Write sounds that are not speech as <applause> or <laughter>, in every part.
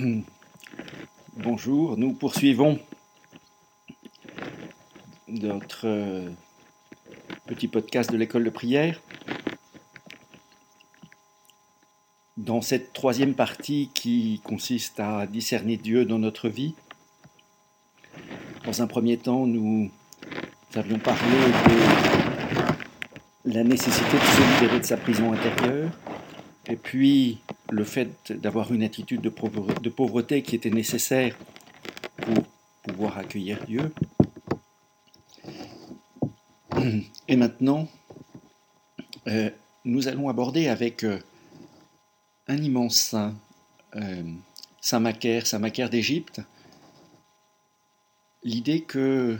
<clears throat> Bonjour, nous poursuivons notre euh, petit podcast de l'école de prière. Dans cette troisième partie qui consiste à discerner Dieu dans notre vie, dans un premier temps, nous avions parlé de la nécessité de se libérer de sa prison intérieure, et puis le fait d'avoir une attitude de pauvreté qui était nécessaire pour pouvoir accueillir Dieu. Et maintenant, euh, nous allons aborder avec euh, un immense saint, euh, Saint Macaire, Saint Macaire d'Égypte, l'idée que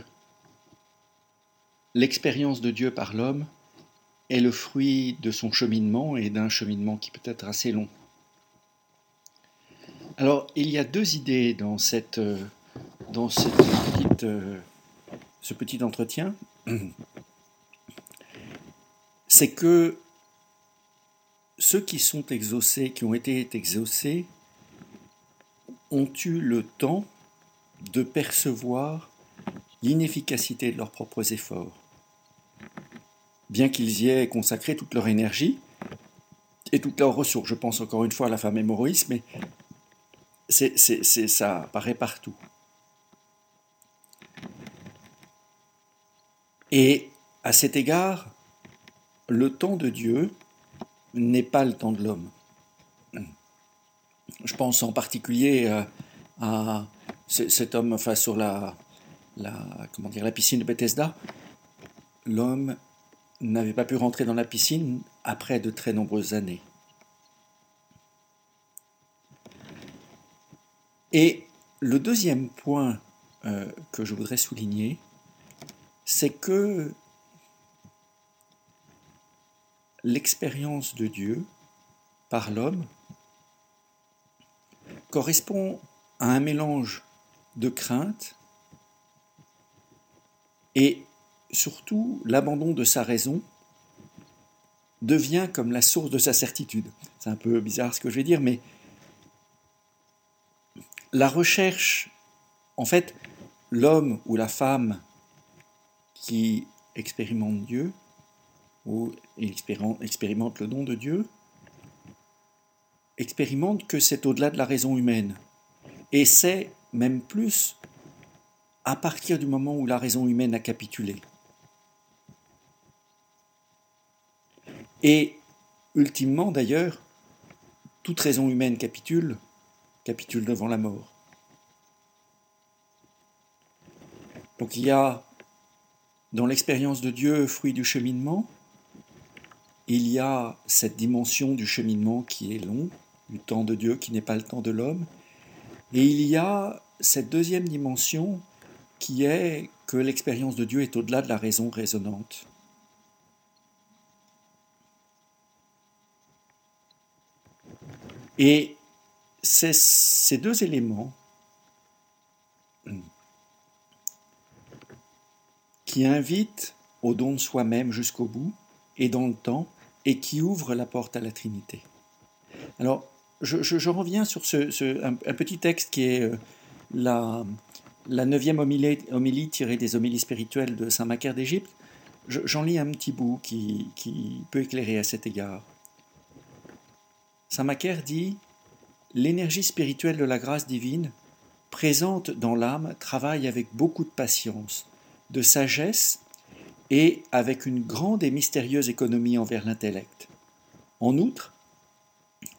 l'expérience de Dieu par l'homme est le fruit de son cheminement et d'un cheminement qui peut être assez long. Alors, il y a deux idées dans, euh, euh, ce petit entretien. <clears throat> C'est que ceux qui sont exaucés, qui ont été exaucés, ont eu le temps de percevoir l'inefficacité de leurs propres efforts. Bien qu'ils y aient consacré toute leur énergie et toutes leurs ressources, je pense encore une fois à la femme hémorroïs, mais c'est, ça apparaît partout. Et à cet égard, le temps de Dieu n'est pas le temps de l'homme. Je pense en particulier euh, à, cet homme face sur la, la, comment dire, la piscine de Bethesda. L'homme n'avait pas pu rentrer dans la piscine après de très nombreuses années. Et le deuxième point euh, que je voudrais souligner, c'est que l'expérience de Dieu par l'homme correspond à un mélange de crainte et surtout l'abandon de sa raison devient comme la source de sa certitude. C'est un peu bizarre ce que je vais dire, mais la recherche, en fait, l'homme ou la femme qui expérimente Dieu, ou expérimente le don de Dieu, expérimente que c'est au-delà de la raison humaine. Et c'est même plus à partir du moment où la raison humaine a capitulé. Et ultimement d'ailleurs, toute raison humaine capitule capitule devant la mort. Donc il y a dans l'expérience de Dieu, fruit du cheminement, il y a cette dimension du cheminement qui est long, du temps de Dieu qui n'est pas le temps de l'homme, et il y a cette deuxième dimension qui est que l'expérience de Dieu est au-delà de la raison raisonnante. Et ces deux éléments qui invitent au don de soi-même jusqu'au bout et dans le temps et qui ouvrent la porte à la Trinité. Alors, je, reviens sur ce, un, petit texte qui est euh, la, neuvième homilie, tirée des homélies spirituelles de Saint Macaire d'Égypte. J'en lis un petit bout qui peut éclairer à cet égard. Saint Macaire dit l'énergie spirituelle de la grâce divine, présente dans l'âme, travaille avec beaucoup de patience, de sagesse et avec une grande et mystérieuse économie envers l'intellect. En outre,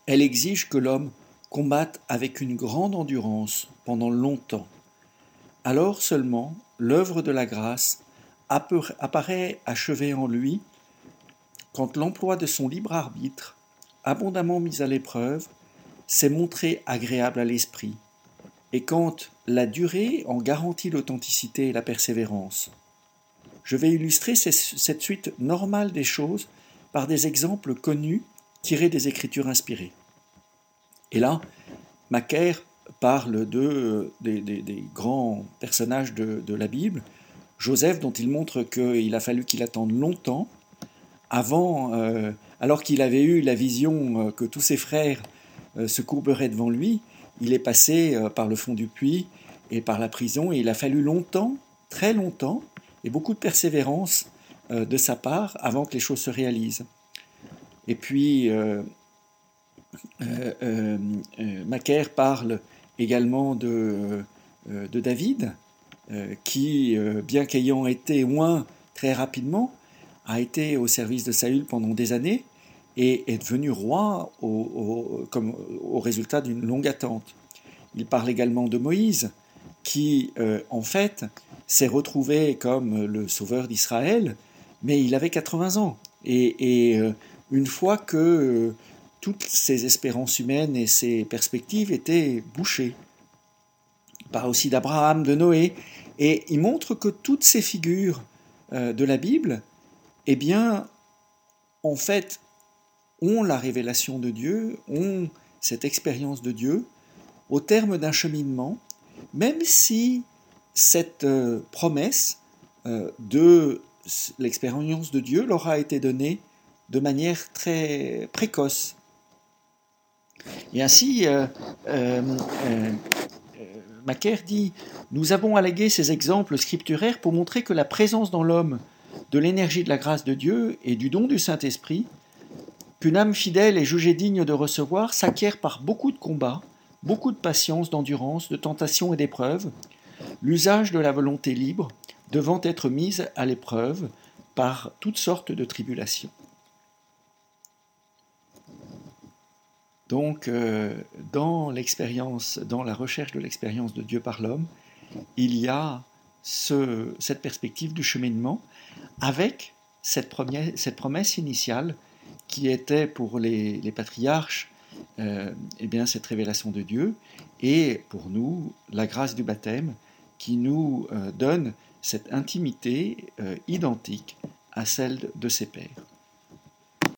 elle exige que l'homme combatte avec une grande endurance pendant longtemps. Alors seulement l'œuvre de la grâce apparaît achevée en lui quand l'emploi de son libre arbitre, abondamment mis à l'épreuve, s'est montré agréable à l'esprit, et quand la durée en garantit l'authenticité et la persévérance. Je vais illustrer cette suite normale des choses par des exemples connus tirés des Écritures inspirées. Et là, Macaire parle de, des, grands personnages de, la Bible, Joseph dont il montre qu'il a fallu qu'il attende longtemps avant, euh, alors qu'il avait eu la vision euh, que tous ses frères se courberait devant lui, il est passé par le fond du puits et par la prison, et il a fallu longtemps, très longtemps, et beaucoup de persévérance de sa part avant que les choses se réalisent. Et puis, euh, euh, Macaire parle également de, de David, qui, bien qu'ayant été loin très rapidement, a été au service de Saül pendant des années et est devenu roi au, comme, au résultat d'une longue attente. Il parle également de Moïse, qui euh, en fait s'est retrouvé comme le sauveur d'Israël, mais il avait 80 ans. Et, euh, une fois que euh, toutes ses espérances humaines et ses perspectives étaient bouchées. Il parle aussi d'Abraham, de Noé, et il montre que toutes ces figures de la Bible eh bien, en fait, ont la révélation de Dieu, ont cette expérience de Dieu au terme d'un cheminement, même si cette euh, promesse euh, de l'expérience de Dieu leur a été donnée de manière très précoce. Et ainsi, euh, Macaire dit, nous avons allégué ces exemples scripturaires pour montrer que la présence dans l'homme de l'énergie de la grâce de Dieu et du don du Saint-Esprit, qu'une âme fidèle et jugée digne de recevoir s'acquiert par beaucoup de combats, beaucoup de patience, d'endurance, de tentation et d'épreuves, l'usage de la volonté libre devant être mise à l'épreuve par toutes sortes de tribulations. Donc, euh, dans l'expérience, dans la recherche de l'expérience de Dieu par l'homme, il y a cette perspective du cheminement avec cette, promesse initiale qui était pour les, patriarches euh, eh bien, cette révélation de Dieu et pour nous la grâce du baptême qui nous euh, donne cette intimité euh, identique à celle de ses pères.